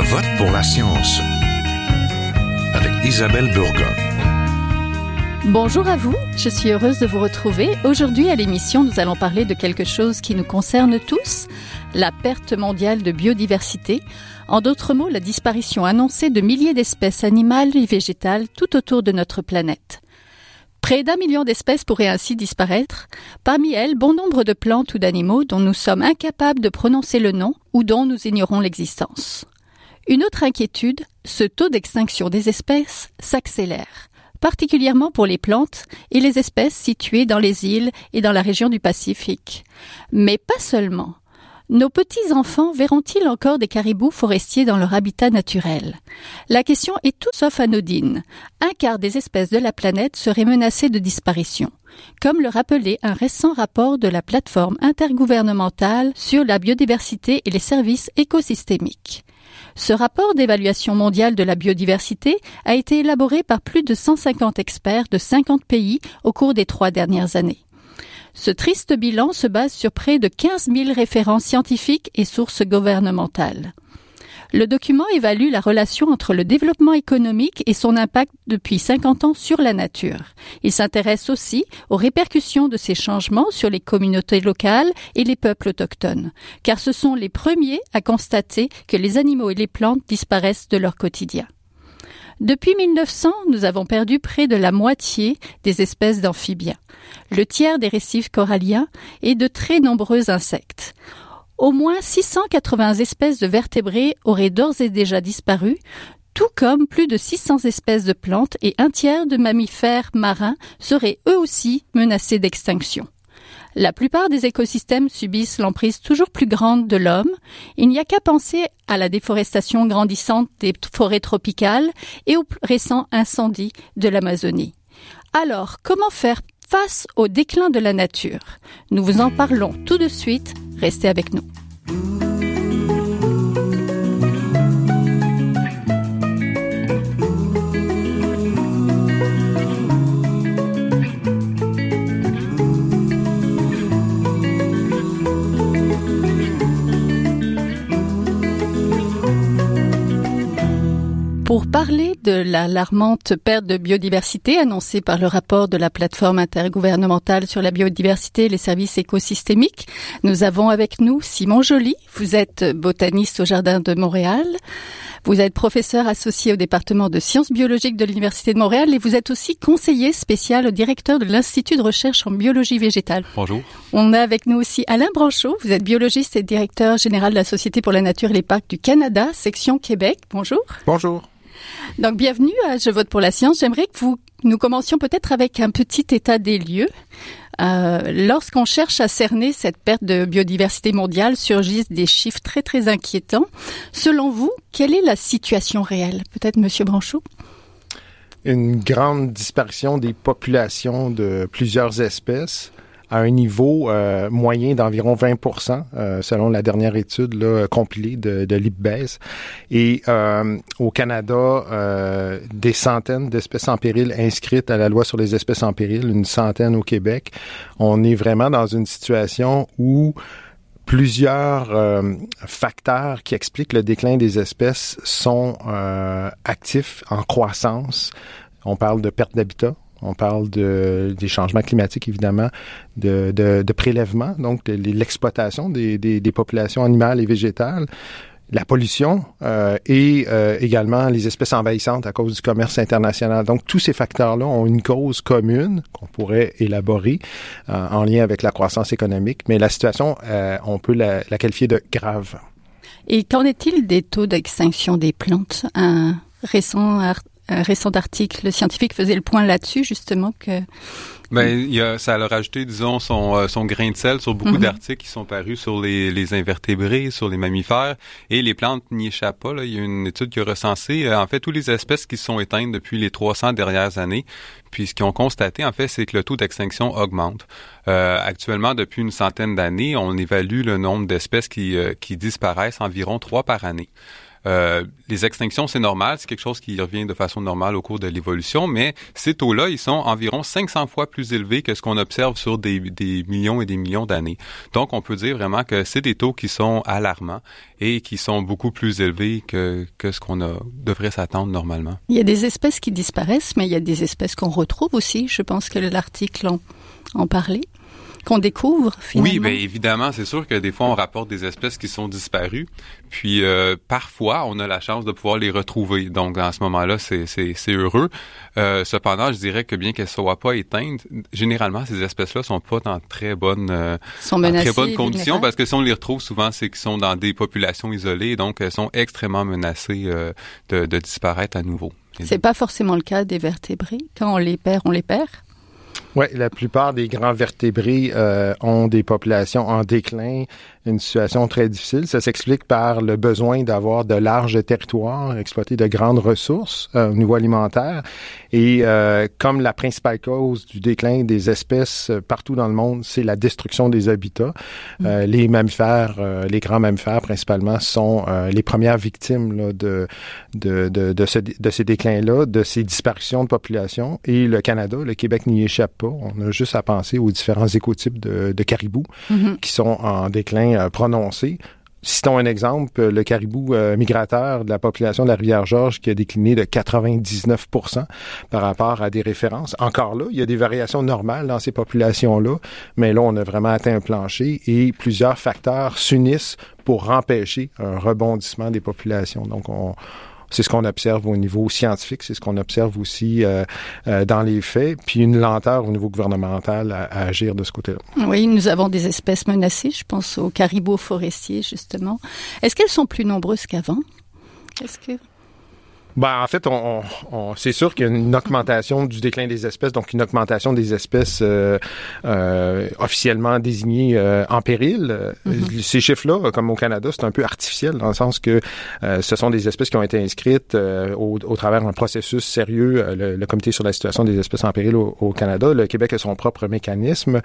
Je vote pour la science avec Isabelle Burgon. Bonjour à vous, je suis heureuse de vous retrouver. Aujourd'hui à l'émission, nous allons parler de quelque chose qui nous concerne tous, la perte mondiale de biodiversité. En d'autres mots, la disparition annoncée de milliers d'espèces animales et végétales tout autour de notre planète. Près d'un million d'espèces pourraient ainsi disparaître, parmi elles bon nombre de plantes ou d'animaux dont nous sommes incapables de prononcer le nom ou dont nous ignorons l'existence. Une autre inquiétude, ce taux d'extinction des espèces s'accélère, particulièrement pour les plantes et les espèces situées dans les îles et dans la région du Pacifique. Mais pas seulement. Nos petits-enfants verront-ils encore des caribous forestiers dans leur habitat naturel? La question est tout sauf anodine. Un quart des espèces de la planète seraient menacées de disparition, comme le rappelait un récent rapport de la plateforme intergouvernementale sur la biodiversité et les services écosystémiques. Ce rapport d'évaluation mondiale de la biodiversité a été élaboré par plus de 150 experts de 50 pays au cours des trois dernières années. Ce triste bilan se base sur près de 15 000 références scientifiques et sources gouvernementales. Le document évalue la relation entre le développement économique et son impact depuis 50 ans sur la nature. Il s'intéresse aussi aux répercussions de ces changements sur les communautés locales et les peuples autochtones, car ce sont les premiers à constater que les animaux et les plantes disparaissent de leur quotidien. Depuis 1900, nous avons perdu près de la moitié des espèces d'amphibiens, le tiers des récifs coralliens et de très nombreux insectes. Au moins 680 espèces de vertébrés auraient d'ores et déjà disparu, tout comme plus de 600 espèces de plantes et un tiers de mammifères marins seraient eux aussi menacés d'extinction. La plupart des écosystèmes subissent l'emprise toujours plus grande de l'homme. Il n'y a qu'à penser à la déforestation grandissante des forêts tropicales et aux récents incendies de l'Amazonie. Alors, comment faire face au déclin de la nature? Nous vous en parlons tout de suite. Restez avec nous. Pour parler de l'alarmante perte de biodiversité annoncée par le rapport de la plateforme intergouvernementale sur la biodiversité et les services écosystémiques, nous avons avec nous Simon Joly. Vous êtes botaniste au Jardin de Montréal. Vous êtes professeur associé au département de sciences biologiques de l'Université de Montréal et vous êtes aussi conseiller spécial au directeur de l'Institut de recherche en biologie végétale. Bonjour. On a avec nous aussi Alain Branchot. Vous êtes biologiste et directeur général de la Société pour la nature et les parcs du Canada, section Québec. Bonjour. Bonjour. Donc, bienvenue à Je vote pour la science. J'aimerais que nous commencions peut-être avec un petit état des lieux. Euh, lorsqu'on cherche à cerner cette perte de biodiversité mondiale, surgissent des chiffres très très inquiétants. Selon vous, quelle est la situation réelle? Peut-être Monsieur Branchot? Une grande disparition des populations de plusieurs espèces à un niveau euh, moyen d'environ 20% euh, selon la dernière étude là, compilée de, de l'IPBES. Et euh, au Canada, euh, des centaines d'espèces en péril inscrites à la loi sur les espèces en péril, une centaine au Québec. On est vraiment dans une situation où plusieurs euh, facteurs qui expliquent le déclin des espèces sont euh, actifs en croissance. On parle de perte d'habitat, on parle de, des changements climatiques, évidemment, de, de, de prélèvement, donc de, l'exploitation des, des, des, populations animales et végétales, la pollution euh, et euh, également les espèces envahissantes à cause du commerce international. Donc, tous ces facteurs-là ont une cause commune qu'on pourrait élaborer euh, en lien avec la croissance économique, mais la situation, euh, on peut la, la, qualifier de grave. Et qu'en est-il des taux d'extinction des plantes? Un récent récent article scientifique faisait le point là-dessus, justement, que... Ben, il y a, ça a rajouté, disons, son, euh, son grain de sel sur beaucoup mm -hmm. d'articles qui sont parus sur les, les invertébrés, sur les mammifères, et les plantes n'y échappent pas. Là. Il y a une étude qui a recensé, euh, en fait, toutes les espèces qui sont éteintes depuis les 300 dernières années. Puis ce qu'ils ont constaté, en fait, c'est que le taux d'extinction augmente. Euh, actuellement, depuis une centaine d'années, on évalue le nombre d'espèces qui, euh, qui disparaissent environ trois par année. Euh, les extinctions, c'est normal, c'est quelque chose qui revient de façon normale au cours de l'évolution, mais ces taux-là, ils sont environ 500 fois plus élevés que ce qu'on observe sur des, millions et des millions d'années. Donc, on peut dire vraiment que c'est des taux qui sont alarmants et qui sont beaucoup plus élevés que, ce qu'on devrait s'attendre normalement. Il y a des espèces qui disparaissent, mais il y a des espèces qu'on retrouve aussi. Je pense que l'article en parlait qu'on découvre finalement? Oui, bien évidemment, c'est sûr que des fois on rapporte des espèces qui sont disparues, puis euh, parfois on a la chance de pouvoir les retrouver. Donc en ce moment-là, c'est c'est heureux. Euh, cependant, je dirais que bien qu'elles soient pas éteintes, généralement ces espèces-là sont pas dans très bonnes euh, sont menacées, très bonnes conditions parce que si on les retrouve souvent, c'est qu'ils sont dans des populations isolées, donc elles sont extrêmement menacées de, de disparaître à nouveau. C'est pas forcément le cas des vertébrés? Quand on les perd, on les perd? Oui, la plupart des grands vertébrés euh, ont des populations en déclin, une situation très difficile. Ça s'explique par le besoin d'avoir de larges territoires, exploiter de grandes ressources euh, au niveau alimentaire. Et euh, comme la principale cause du déclin des espèces partout dans le monde, c'est la destruction des habitats, mm. les mammifères, les grands mammifères principalement, sont les premières victimes là, de, de, de, de, ce, de ces déclins-là, de ces disparitions de population. Et le Canada, le Québec n'y échappe pas. On a juste à penser aux différents écotypes de, de caribous mm-hmm. qui sont en déclin euh, prononcé. Citons un exemple, le caribou euh, migrateur de la population de la Rivière-Georges qui a décliné de 99% par rapport à des références. Encore là, il y a des variations normales dans ces populations-là, mais là, on a vraiment atteint un plancher et plusieurs facteurs s'unissent pour empêcher un rebondissement des populations. Donc, on, c'est ce qu'on observe au niveau scientifique, c'est ce qu'on observe aussi euh, euh, dans les faits, puis une lenteur au niveau gouvernemental à, agir de ce côté-là. Oui, nous avons des espèces menacées, je pense aux caribous forestiers justement. Est-ce qu'elles sont plus nombreuses qu'avant? Est-ce que ben, en fait, on, on, c'est sûr qu'il y a une augmentation du déclin des espèces, donc une augmentation des espèces euh, euh, officiellement désignées euh, en péril. Mm-hmm. Ces chiffres-là, comme au Canada, c'est un peu artificiel dans le sens que euh, ce sont des espèces qui ont été inscrites euh, au, au, travers d'un processus sérieux, le, le, Comité sur la situation des espèces en péril au, au, Canada. Le Québec a son propre mécanisme,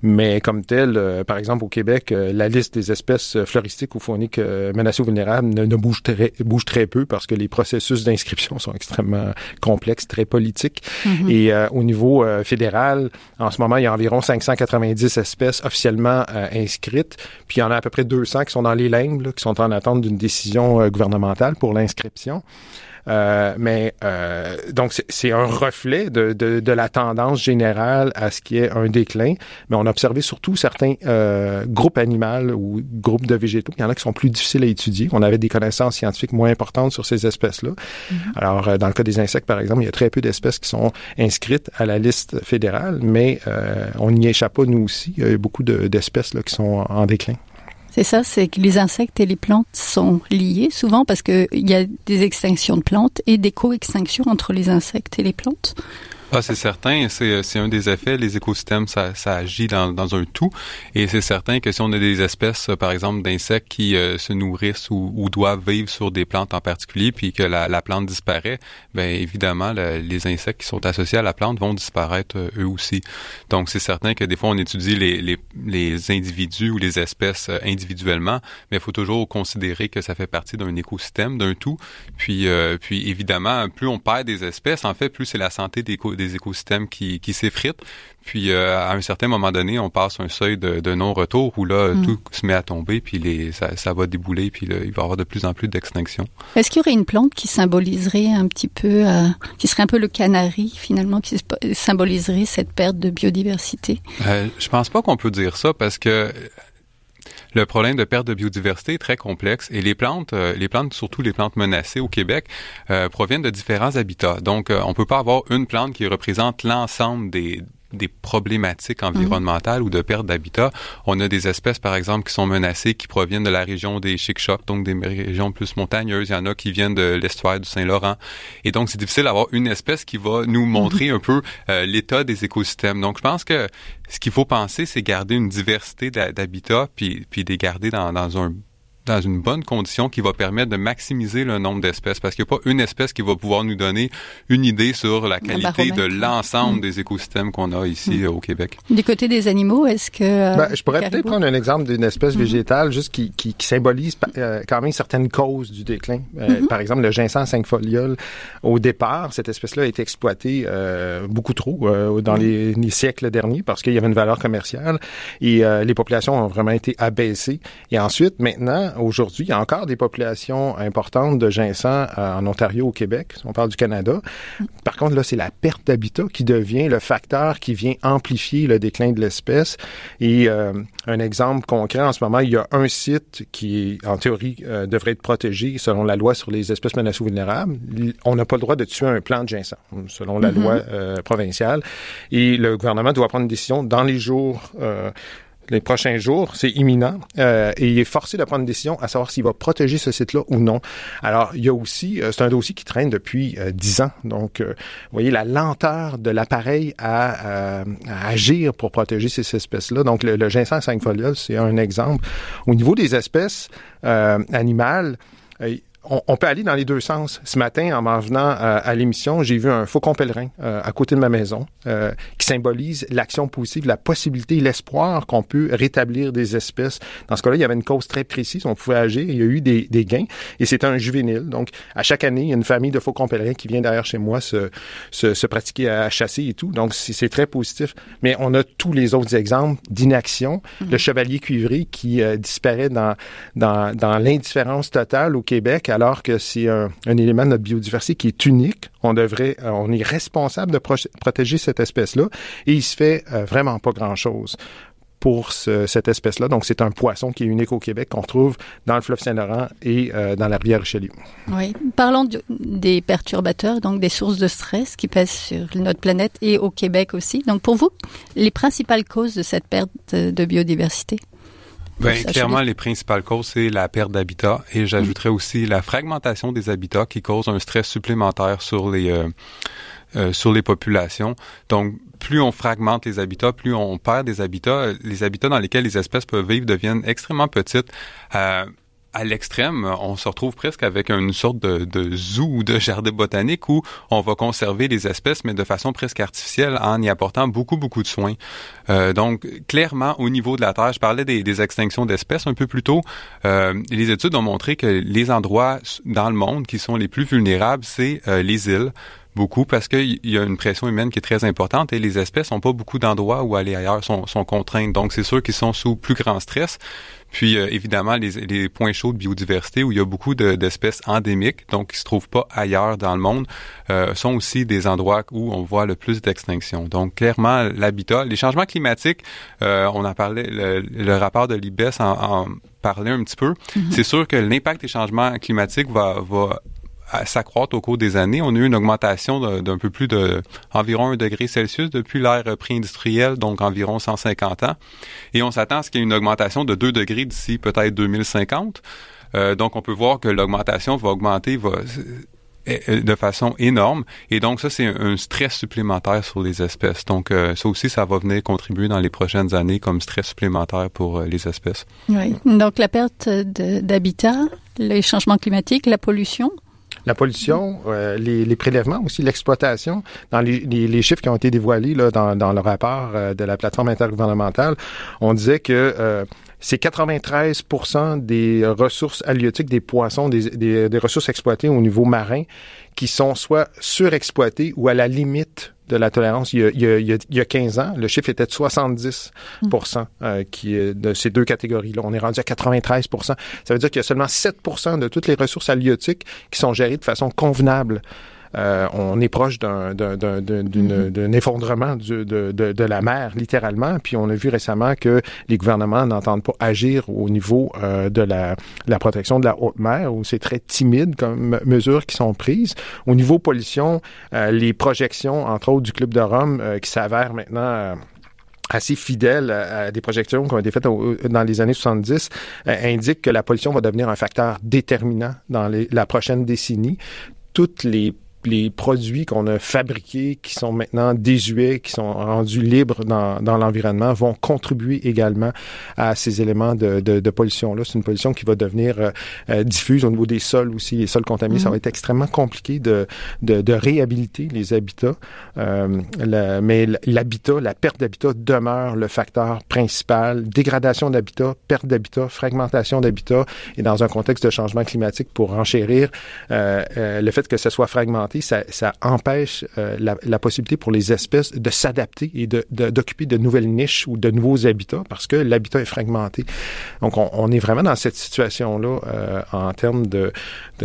mais comme tel, par exemple, au Québec, la liste des espèces floristiques ou fauniques menacées ou vulnérables ne, ne bouge, très, bouge très peu parce que les processus inscriptions sont extrêmement complexes, très politiques. Mm-hmm. Et euh, au niveau euh, fédéral, en ce moment, il y a environ 590 espèces officiellement euh, inscrites. Puis il y en a à peu près 200 qui sont dans les limbes, qui sont en attente d'une décision gouvernementale pour l'inscription. Euh, mais euh, donc c'est un reflet de, de, de, la tendance générale à ce qui est un déclin. Mais on a observé surtout certains euh, groupes animaux ou groupes de végétaux. Il y en a qui sont plus difficiles à étudier. On avait des connaissances scientifiques moins importantes sur ces espèces-là. Mm-hmm. Alors euh, dans le cas des insectes, par exemple, il y a très peu d'espèces qui sont inscrites à la liste fédérale, mais euh, on n'y échappe pas nous aussi. Il y a beaucoup d'espèces là qui sont en déclin. C'est ça, c'est que les insectes et les plantes sont liés souvent parce qu'il y a des extinctions de plantes et des co-extinctions entre les insectes et les plantes. Ah, c'est certain. C'est, c'est un des effets. Les écosystèmes, ça, ça agit dans, dans un tout. Et c'est certain que si on a des espèces, par exemple, d'insectes qui euh, se nourrissent ou, ou, doivent vivre sur des plantes en particulier, puis que la, la plante disparaît, ben évidemment, les insectes qui sont associés à la plante vont disparaître euh, eux aussi. Donc, c'est certain que des fois, on étudie les, les, les individus ou les espèces euh, individuellement, mais il faut toujours considérer que ça fait partie d'un écosystème, d'un tout. Puis, puis évidemment, plus on perd des espèces, en fait, plus c'est la santé des, des des écosystèmes qui, qui s'effritent. Puis euh, à un certain moment donné, on passe un seuil de, de non-retour où là, mm. tout se met à tomber, puis les, ça, ça va débouler, puis là, il va y avoir de plus en plus d'extinction. Est-ce qu'il y aurait une plante qui symboliserait un petit peu, euh, qui serait un peu le canari finalement, qui symboliserait cette perte de biodiversité? Euh, Je pense pas qu'on peut dire ça parce que le problème de perte de biodiversité est très complexe et les plantes, euh, les plantes, surtout les plantes menacées au Québec, euh, proviennent de différents habitats. Donc, euh, on peut pas avoir une plante qui représente l'ensemble des des problématiques environnementales ou de perte d'habitat. On a des espèces, par exemple, qui sont menacées, qui proviennent de la région des Chic-Chocs, donc des régions plus montagneuses. Il y en a qui viennent de l'estuaire du Saint-Laurent. Et donc, c'est difficile d'avoir une espèce qui va nous montrer un peu euh, l'état des écosystèmes. Donc, je pense que ce qu'il faut penser, c'est garder une diversité d'habitats, puis, puis les garder dans, dans un dans une bonne condition qui va permettre de maximiser le nombre d'espèces parce qu'il n'y a pas une espèce qui va pouvoir nous donner une idée sur la qualité de l'ensemble mm. des écosystèmes qu'on a ici mm. au Québec. Du côté des animaux, est-ce que... Euh, ben, je pourrais peut-être prendre un exemple d'une espèce mm-hmm. végétale juste qui, qui, qui symbolise euh, quand même certaines causes du déclin. Euh, mm-hmm. Par exemple, le ginseng 5 foliole, au départ, cette espèce-là a été exploitée beaucoup trop dans les, les, siècles derniers parce qu'il y avait une valeur commerciale et les populations ont vraiment été abaissées. Et ensuite, maintenant, aujourd'hui, il y a encore des populations importantes de ginseng euh, en Ontario, au Québec. On parle du Canada. Par contre, là, c'est la perte d'habitat qui devient le facteur qui vient amplifier le déclin de l'espèce. Et euh, un exemple concret, en ce moment, il y a un site qui, en théorie, euh, devrait être protégé selon la loi sur les espèces menacées vulnérables. On n'a pas le droit de tuer un plant de ginseng, selon la mm-hmm. loi provinciale. Et le gouvernement doit prendre une décision dans les jours les prochains jours, c'est imminent, euh, et il est forcé de prendre une décision à savoir s'il va protéger ce site-là ou non. Alors, il y a aussi, euh, c'est un dossier qui traîne depuis euh, dix ans, donc vous voyez la lenteur de l'appareil à, agir pour protéger ces espèces-là. Donc, le, le ginseng 5 foliole, c'est un exemple. Au niveau des espèces animales, on, peut aller dans les deux sens. Ce matin, en m'en venant euh, à l'émission, j'ai vu un faucon pèlerin euh, à côté de ma maison euh, qui symbolise l'action positive, la possibilité, l'espoir qu'on peut rétablir des espèces. Dans ce cas-là, il y avait une cause très précise, on pouvait agir, il y a eu des, des gains, et c'était un juvénile. Donc, à chaque année, il y a une famille de faucons pèlerins qui vient derrière chez moi se, se, se pratiquer à chasser et tout. Donc, c'est très positif. Mais on a tous les autres exemples d'inaction. Mm-hmm. Le chevalier cuivré qui disparaît dans, dans, dans l'indifférence totale au Québec alors que c'est un, élément de notre biodiversité qui est unique. On devrait, euh, on est responsable de protéger cette espèce-là et il se fait euh, vraiment pas grand-chose pour cette espèce-là. Donc, c'est un poisson qui est unique au Québec qu'on trouve dans le fleuve Saint-Laurent et euh, dans la rivière Richelieu. Oui. Parlons des perturbateurs, donc des sources de stress qui pèsent sur notre planète et au Québec aussi. Donc, pour vous, les principales causes de cette perte de biodiversité? Ben, clairement, les principales causes, c'est la perte d'habitat et j'ajouterais aussi la fragmentation des habitats qui cause un stress supplémentaire sur les euh, euh, sur les populations. Donc, plus on fragmente les habitats, plus on perd des habitats. Les habitats dans lesquels les espèces peuvent vivre deviennent extrêmement petites. Euh, à l'extrême, on se retrouve presque avec une sorte de, zoo ou de jardin botanique où on va conserver les espèces, mais de façon presque artificielle en y apportant beaucoup, beaucoup de soins. Euh, donc, clairement, au niveau de la Terre, je parlais des, des extinctions d'espèces un peu plus tôt. Euh, les études ont montré que les endroits dans le monde qui sont les plus vulnérables, c'est euh, les îles beaucoup parce qu'il y a une pression humaine qui est très importante et les espèces n'ont pas beaucoup d'endroits où aller ailleurs, sont, sont contraintes. Donc, c'est sûr qu'ils sont sous plus grand stress. Puis euh, évidemment, les, les, points chauds de biodiversité où il y a beaucoup d'espèces endémiques, donc qui se trouvent pas ailleurs dans le monde, euh, sont aussi des endroits où on voit le plus d'extinction. Donc clairement, l'habitat, les changements climatiques, euh, on en parlait, le, rapport de l'IBES en, en parlait un petit peu. Mm-hmm. C'est sûr que l'impact des changements climatiques va, va s'accroître au cours des années. On a eu une augmentation d'un peu plus de environ un degré Celsius depuis l'ère pré-industrielle, donc environ 150 ans. Et on s'attend à ce qu'il y ait une augmentation de 2 degrés d'ici peut-être 2050. Euh, donc on peut voir que l'augmentation va augmenter va, de façon énorme. Et donc, ça, c'est un stress supplémentaire sur les espèces. Donc, euh, ça aussi, ça va venir contribuer dans les prochaines années comme stress supplémentaire pour euh, les espèces. Oui. Donc, la perte d'habitat, les changements climatiques, la pollution, la pollution, euh, les, prélèvements aussi, l'exploitation. Dans les, chiffres qui ont été dévoilés dans, le rapport euh, de la plateforme intergouvernementale, on disait que euh, c'est 93% des ressources halieutiques des poissons, des, des, des, ressources exploitées au niveau marin, qui sont soit surexploitées ou à la limite de la tolérance il y, a, il, y a, il y a 15 ans. Le chiffre était de 70 mm. euh, qui est de ces deux catégories-là. On est rendu à 93% Ça veut dire qu'il y a seulement 7% de toutes les ressources halieutiques qui sont gérées de façon convenable euh, on est proche d'un mm-hmm. effondrement de, la mer, littéralement. Puis on a vu récemment que les gouvernements n'entendent pas agir au niveau euh, de la, protection de la haute mer, où c'est très timide comme mesures qui sont prises. Au niveau pollution, euh, les projections, entre autres du Club de Rome, qui s'avèrent maintenant assez fidèles à des projections qui ont été faites dans les années 70 indiquent que la pollution va devenir un facteur déterminant dans la prochaine décennie. Toutes les les produits qu'on a fabriqués, qui sont maintenant désuets, qui sont rendus libres dans, dans l'environnement, vont contribuer également à ces éléments de, de, de pollution-là. C'est une pollution qui va devenir euh, euh, diffuse au niveau des sols aussi, les sols contaminés. Ça va mhm. être extrêmement compliqué de, de, de réhabiliter les habitats. Euh, la, mais l'habitat, la perte d'habitat demeure le facteur principal. Dégradation d'habitat, perte d'habitat, fragmentation d'habitat, et dans un contexte de changement climatique pour enchérir euh, euh, le fait que ce soit fragmenté, ça, empêche euh, la, possibilité pour les espèces de s'adapter et d'occuper de, nouvelles niches ou de nouveaux habitats parce que l'habitat est fragmenté. Donc, on, est vraiment dans cette situation-là euh, en termes de,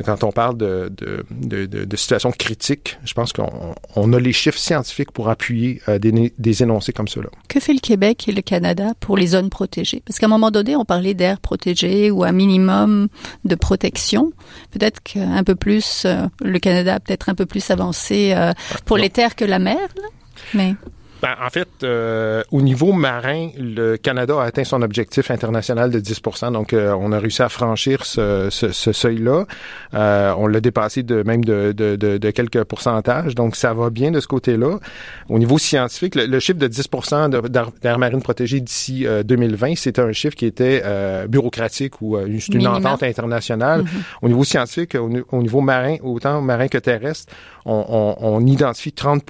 quand on parle de, de, de, de situation critique. Je pense qu'on on a les chiffres scientifiques pour appuyer euh, des, énoncés comme cela. Que fait le Québec et le Canada pour les zones protégées? Parce qu'à un moment donné, on parlait d'air protégé ou un minimum de protection. Peut-être qu'un peu plus, le Canada a peut-être un peu plus avancé euh, pour les terres que la mer. Là. Mais ben, en fait, euh, au niveau marin, le Canada a atteint son objectif international de 10 Donc, euh, on a réussi à franchir ce, ce, ce seuil-là. Euh, on l'a dépassé de même de, de, de, de, quelques pourcentages. Donc, ça va bien de ce côté-là. Au niveau scientifique, le, chiffre de 10 d'air marine protégée d'ici 2020, c'était un chiffre qui était bureaucratique ou une, une entente internationale. Mm-hmm. Au niveau scientifique, au, au, niveau marin, autant marin que terrestre, on, on, on identifie 30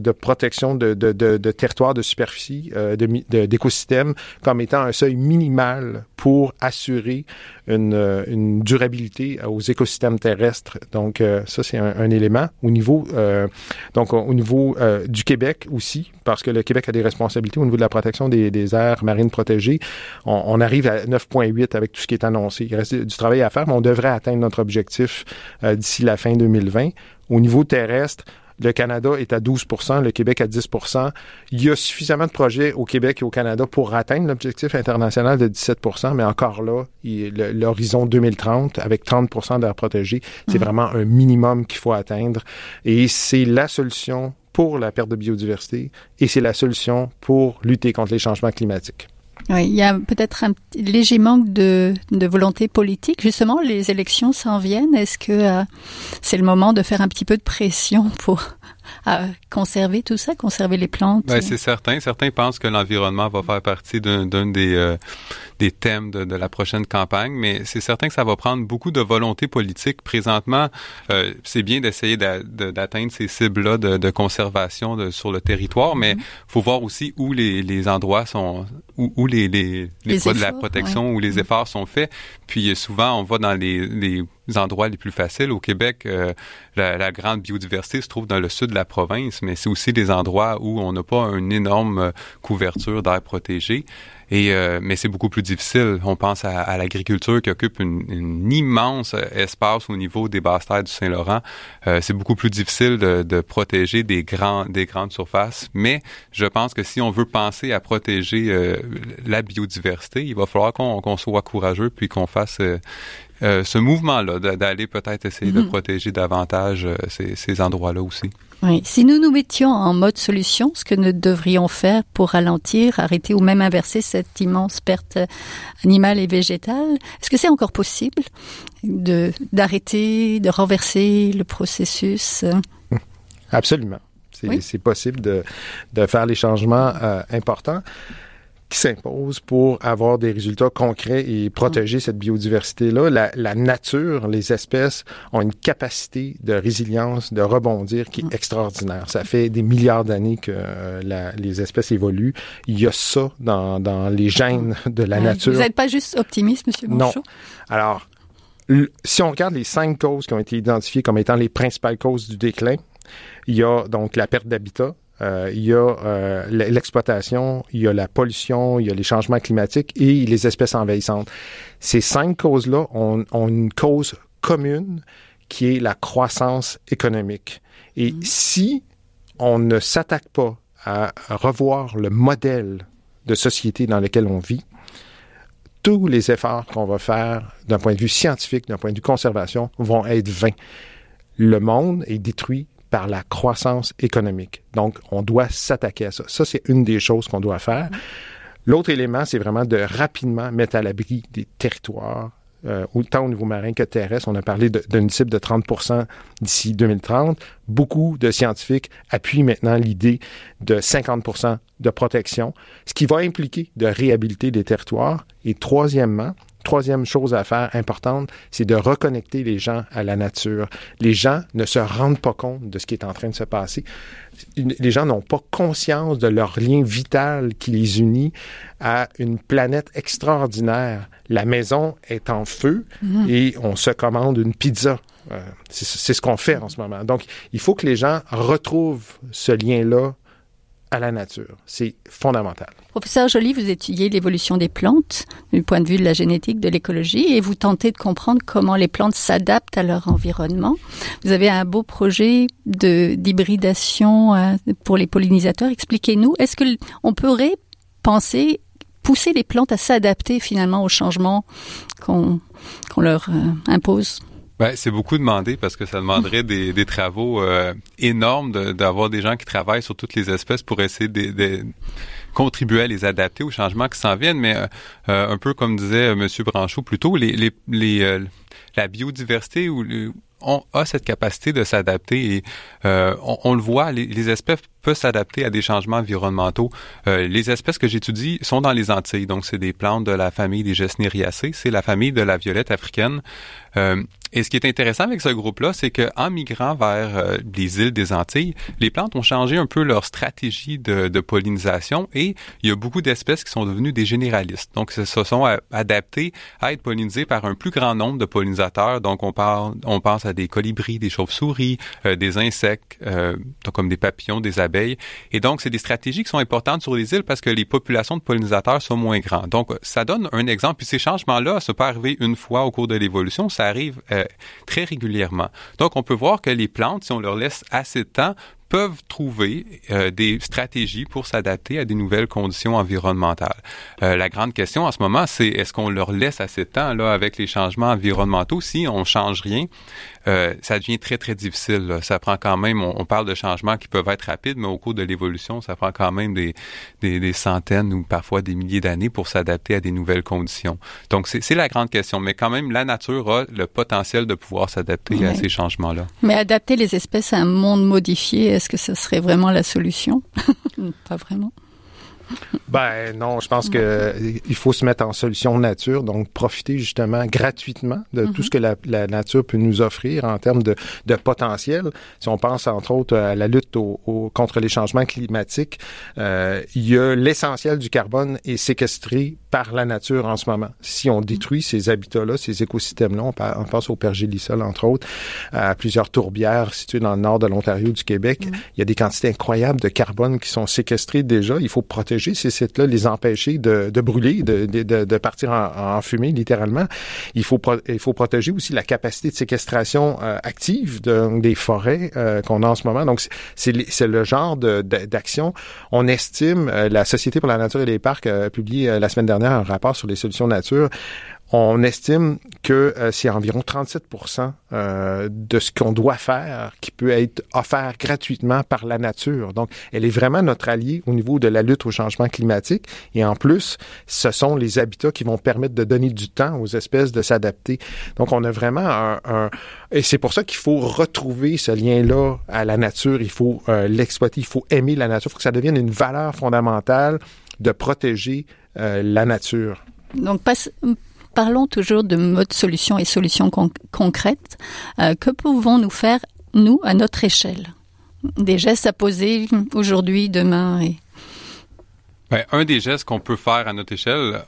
de protection de de, de, de superficie, euh, d'écosystèmes, comme étant un seuil minimal pour assurer une, euh, durabilité aux écosystèmes terrestres. Donc, euh, ça, c'est un, élément. Au niveau, euh, donc, au niveau euh, du Québec aussi, parce que le Québec a des responsabilités au niveau de la protection des, des aires marines protégées, on, on arrive à 9,8 avec tout ce qui est annoncé. Il reste du travail à faire, mais on devrait atteindre notre objectif d'ici la fin 2020. Au niveau terrestre, le Canada est à 12% le Québec à 10% Il y a suffisamment de projets au Québec et au Canada pour atteindre l'objectif international de 17% mais encore là, l'horizon 2030 avec 30% d'air protégé, c'est mm. vraiment un minimum qu'il faut atteindre et c'est la solution pour la perte de biodiversité et c'est la solution pour lutter contre les changements climatiques. Oui, il y a peut-être un léger manque de, de, volonté politique. Justement, les élections s'en viennent. Est-ce que euh, c'est le moment de faire un petit peu de pression pour à conserver tout ça, conserver les plantes? Ben, c'est certain. Certains pensent que l'environnement va faire partie d'un des, euh, des thèmes de, de, la prochaine campagne, mais c'est certain que ça va prendre beaucoup de volonté politique. Présentement, euh, c'est bien d'essayer d'atteindre ces cibles-là de, de, conservation de, sur le territoire, mais il mm-hmm. faut voir aussi où les, les endroits sont, où, où les, les, les, les efforts, de la protection, ouais. où les mm-hmm. efforts sont faits. Puis souvent, on va dans les, les endroits les plus faciles. Au Québec, euh, la, grande biodiversité se trouve dans le sud de la province, mais c'est aussi des endroits où on n'a pas une énorme euh, couverture d'air protégé. Et, euh, mais c'est beaucoup plus difficile. On pense à, l'agriculture qui occupe une, une, immense espace au niveau des basses terres du Saint-Laurent. C'est beaucoup plus difficile de, protéger des, grandes surfaces. Mais je pense que si on veut penser à protéger la biodiversité, il va falloir qu'on qu soit courageux puis qu'on fasse euh, euh, ce mouvement-là d'aller peut-être essayer de mm-hmm. protéger davantage euh, ces, ces endroits-là aussi. Oui. Si nous nous mettions en mode solution, ce que nous devrions faire pour ralentir, arrêter ou même inverser cette immense perte animale et végétale, est-ce que c'est encore possible de d'arrêter, de renverser le processus Absolument. C'est oui? possible de, de faire les changements euh, importants qui s'impose pour avoir des résultats concrets et protéger cette biodiversité-là. La, la, nature, les espèces ont une capacité de résilience, de rebondir qui est mm. extraordinaire. Ça fait des milliards d'années que euh, la, les espèces évoluent. Il y a ça dans, dans les gènes de la nature. Vous n'êtes pas juste optimiste, Monsieur Bonchot? Non. Alors, si on regarde les cinq causes qui ont été identifiées comme étant les principales causes du déclin, il y a donc la perte d'habitat, euh, il y a euh, l'exploitation, il y a la pollution, il y a les changements climatiques et les espèces envahissantes. Ces cinq causes-là ont, ont, une cause commune qui est la croissance économique. Et mmh. si on ne s'attaque pas à revoir le modèle de société dans lequel on vit, tous les efforts qu'on va faire d'un point de vue scientifique, d'un point de vue conservation, vont être vains. Le monde est détruit par la croissance économique. Donc, on doit s'attaquer à ça. Ça, c'est une des choses qu'on doit faire. L'autre élément, c'est vraiment de rapidement mettre à l'abri des territoires euh, autant au niveau marin que terrestre. On a parlé d'une cible de 30% d'ici 2030. Beaucoup de scientifiques appuient maintenant l'idée de 50% de protection, ce qui va impliquer de réhabiliter des territoires. Et troisièmement, Troisième chose à faire importante, c'est de reconnecter les gens à la nature. Les gens ne se rendent pas compte de ce qui est en train de se passer. Les gens n'ont pas conscience de leur lien vital qui les unit à une planète extraordinaire. La maison est en feu mhm. et on se commande une pizza. Euh, c'est ce qu'on fait en ce moment. Donc, il faut que les gens retrouvent ce lien-là à la nature. C'est fondamental. Professeur Joly, vous étudiez l'évolution des plantes du point de vue de la génétique, de l'écologie, et vous tentez de comprendre comment les plantes s'adaptent à leur environnement. Vous avez un beau projet d'hybridation euh, pour les pollinisateurs. Expliquez-nous, est-ce que on pourrait penser pousser les plantes à s'adapter finalement aux changements qu'on qu'on leur euh, impose? Ben, c'est beaucoup demandé parce que ça demanderait des, des travaux euh, énormes d'avoir des gens qui travaillent sur toutes les espèces pour essayer de, de contribuer à les adapter aux changements qui s'en viennent. Mais euh, euh, un peu comme disait M. Branchot plus tôt, les, les, les la biodiversité ou on a cette capacité de s'adapter et on, on, le voit, les, les espèces peuvent s'adapter à des changements environnementaux. les espèces que j'étudie sont dans les Antilles, donc c'est des plantes de la famille des Gesneriacées, c'est la famille de la violette africaine. Et ce qui est intéressant avec ce groupe-là, c'est qu'en migrant vers euh, les îles des Antilles, les plantes ont changé un peu leur stratégie de, de pollinisation et il y a beaucoup d'espèces qui sont devenues des généralistes. Donc, se sont adaptées à être pollinisées par un plus grand nombre de pollinisateurs. Donc, on parle, on pense à des colibris, des chauves-souris, euh, des insectes, euh, comme des papillons, des abeilles. Et donc, c'est des stratégies qui sont importantes sur les îles parce que les populations de pollinisateurs sont moins grandes. Donc, ça donne un exemple. Puis ces changements-là, ça peut arriver une fois au cours de l'évolution. Ça arrive euh, très régulièrement. Donc, on peut voir que les plantes, si on leur laisse assez de temps, peuvent trouver euh, des stratégies pour s'adapter à des nouvelles conditions environnementales. Euh, la grande question en ce moment, c'est est-ce qu'on leur laisse assez de temps là avec les changements environnementaux Si on change rien, euh, ça devient très très difficile. Ça prend quand même, on, parle de changements qui peuvent être rapides, mais au cours de l'évolution, ça prend quand même des, des, des, centaines ou parfois des milliers d'années pour s'adapter à des nouvelles conditions. Donc c'est la grande question, mais quand même la nature a le potentiel de pouvoir s'adapter à ces changements-là. Mais adapter les espèces à un monde modifié, est-ce que ce serait vraiment la solution? Pas vraiment. Ben non, je pense que il faut se mettre en solution nature, donc profiter justement gratuitement de tout ce que la, la, nature peut nous offrir en termes de, de, potentiel. Si on pense entre autres à la lutte au, contre les changements climatiques, euh, il y a l'essentiel du carbone est séquestré par la nature en ce moment. Si on détruit ces habitats-là, ces écosystèmes-là, on, on, pense au pergélisol entre autres, à plusieurs tourbières situées dans le nord de l'Ontario, du Québec, mhm. il y a des quantités incroyables de carbone qui sont séquestrées déjà. Il faut protéger ces là les empêcher de, brûler, de, de, partir en, fumée littéralement. Il faut, il faut protéger aussi la capacité de séquestration euh, active de, des forêts euh, qu'on a en ce moment. Donc, c'est le genre d'action. On estime, euh, la Société pour la nature et les parcs a publié la semaine dernière un rapport sur les solutions nature on estime que euh, c'est environ 37% euh, de ce qu'on doit faire qui peut être offert gratuitement par la nature. Donc, elle est vraiment notre allié au niveau de la lutte au changement climatique. Et en plus, ce sont les habitats qui vont permettre de donner du temps aux espèces de s'adapter. Donc, on a vraiment un... et c'est pour ça qu'il faut retrouver ce lien-là à la nature. Il faut euh, l'exploiter. Il faut aimer la nature. Il faut que ça devienne une valeur fondamentale de protéger la nature. Donc, pas, Parlons toujours de mode solution et solutions concrètes. Euh, que pouvons-nous faire, nous, à notre échelle? Des gestes à poser aujourd'hui, demain et... Ben, un des gestes qu'on peut faire à notre échelle,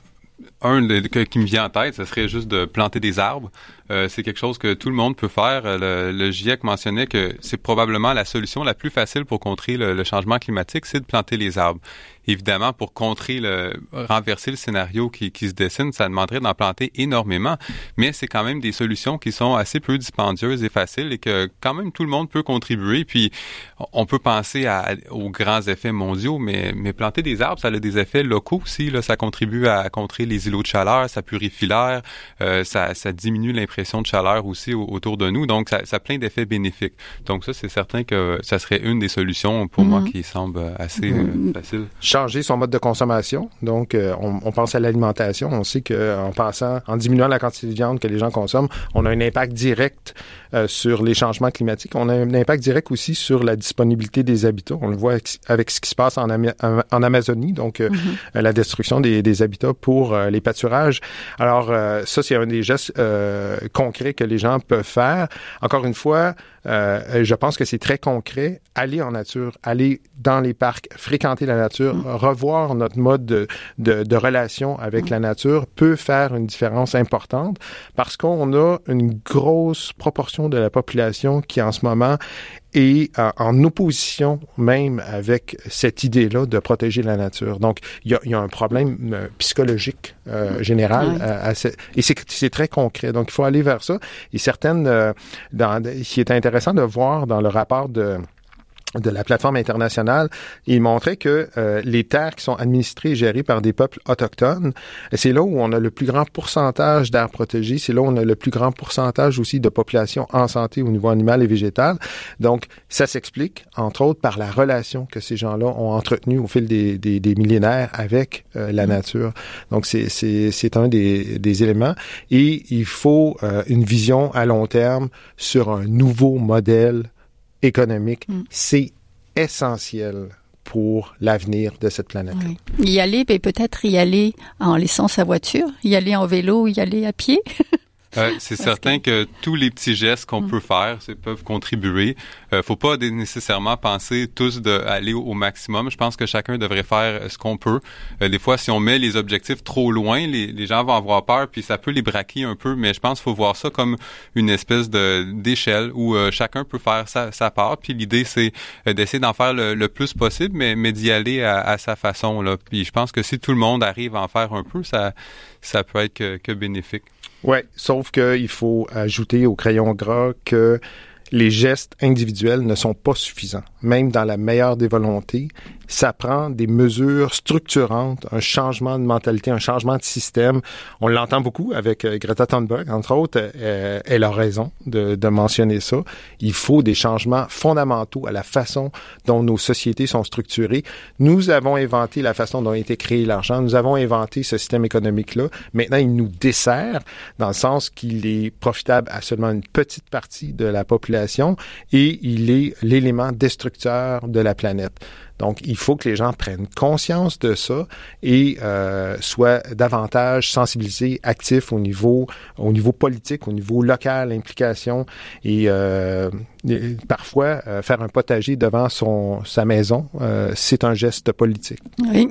un qui me vient en tête, ce serait juste de planter des arbres. Euh, c'est quelque chose que tout le monde peut faire. Le, le GIEC mentionnait que c'est probablement la solution la plus facile pour contrer le changement climatique, c'est de planter les arbres évidemment, pour contrer le, renverser le scénario qui, qui se dessine, ça demanderait d'en planter énormément. Mais c'est quand même des solutions qui sont assez peu dispendieuses et faciles et que quand même tout le monde peut contribuer. Puis on peut penser à, aux grands effets mondiaux, mais, mais planter des arbres, ça a des effets locaux aussi. Là, ça contribue à contrer les îlots de chaleur, ça purifie l'air, euh, ça, ça diminue l'impression de chaleur aussi autour de nous. Donc, ça, ça a plein d'effets bénéfiques. Donc, ça, c'est certain que ça serait une des solutions pour moi mhm. qui semble assez euh, facile changer son mode de consommation. Donc, euh, on, on, pense à l'alimentation. On sait qu'en passant, en diminuant la quantité de viande que les gens consomment, on a un impact direct euh, sur les changements climatiques. On a un impact direct aussi sur la disponibilité des habitats. On le voit avec ce qui se passe en, en Amazonie, donc euh, mm-hmm. la destruction des, des habitats pour les pâturages. Alors, ça, c'est un des gestes concrets que les gens peuvent faire. Encore une fois, euh, je pense que c'est très concret. Aller en nature, aller dans les parcs, fréquenter la nature, mm. revoir notre mode de, de, de relation avec mm. la nature peut faire une différence importante parce qu'on a une grosse proportion de la population qui en ce moment et en opposition même avec cette idée-là de protéger la nature. Donc, il y a, y a, un problème euh, psychologique euh, général à, à et c'est très concret. Donc, il faut aller vers ça. Et certaines, euh, dans, qui est intéressant de voir dans le rapport de de la plateforme internationale, il montrait que euh, les terres qui sont administrées et gérées par des peuples autochtones, c'est là où on a le plus grand pourcentage d'aires protégées, c'est là où on a le plus grand pourcentage aussi de population en santé au niveau animal et végétal. Donc, ça s'explique, entre autres, par la relation que ces gens-là ont entretenue au fil des, des, des millénaires avec euh, la mm. nature. Donc, c'est un des, des, éléments. Et il faut euh, une vision à long terme sur un nouveau modèle économique, mm. c'est essentiel pour l'avenir de cette planète. Y aller, et peut-être y aller en laissant sa voiture, y aller en vélo, y aller à pied. Euh, c'est certain que... tous les petits gestes qu'on mm. peut faire peuvent contribuer. Euh, faut pas nécessairement penser tous d'aller au, maximum. Je pense que chacun devrait faire euh, ce qu'on peut. Euh, des fois, si on met les objectifs trop loin, les, gens vont avoir peur, puis ça peut les braquer un peu. Mais je pense qu'il faut voir ça comme une espèce de d'échelle où chacun peut faire sa, part. Puis l'idée, c'est d'essayer d'en faire le, plus possible, mais, mais d'y aller à, à, sa façon. Là. Puis je pense que si tout le monde arrive à en faire un peu, ça ça peut être que, que bénéfique. Oui, sauf qu'il faut ajouter au crayon gras que les gestes individuels ne sont pas suffisants. Même dans la meilleure des volontés, ça prend des mesures structurantes, un changement de mentalité, un changement de système. On l'entend beaucoup avec euh, Greta Thunberg, entre autres. Euh, elle a raison de, de, mentionner ça. Il faut des changements fondamentaux à la façon dont nos sociétés sont structurées. Nous avons inventé la façon dont a été créé l'argent. Nous avons inventé ce système économique-là. Maintenant, il nous dessert dans le sens qu'il est profitable à seulement une petite partie de la population et il est l'élément destructeur de la planète. Donc, il faut que les gens prennent conscience de ça et euh, soient davantage sensibilisés, actifs au niveau, au niveau politique, au niveau local, implication et euh, parfois, euh, faire un potager devant son, sa maison, euh, c'est un geste politique.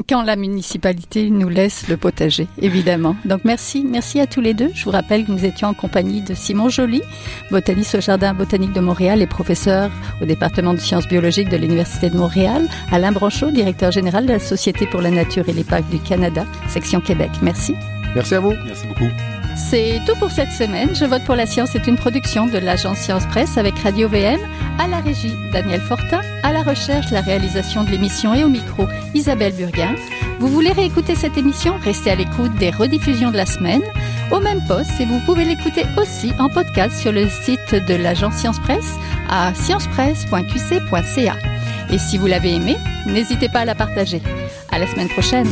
quand la municipalité nous laisse le potager, évidemment. Donc merci, merci à tous les deux. Je vous rappelle que nous étions en compagnie de Simon Joly, botaniste au Jardin botanique de Montréal et professeur au département de sciences biologiques de l'Université de Montréal, Alain Branchot, directeur général de la Société pour la nature et les parcs du Canada, section Québec. Merci. Merci à vous. Merci beaucoup. C'est tout pour cette semaine. Je vote pour la science est une production de l'agence Science Presse avec Radio VM, à la régie Daniel Fortin, à la recherche, la réalisation de l'émission et au micro Isabelle Burguin. Vous voulez réécouter cette émission? Restez à l'écoute des rediffusions de la semaine au même poste et vous pouvez l'écouter aussi en podcast sur le site de l'agence Science Presse à sciencepresse.qc.ca. Et si vous l'avez aimé, n'hésitez pas à la partager. À la semaine prochaine.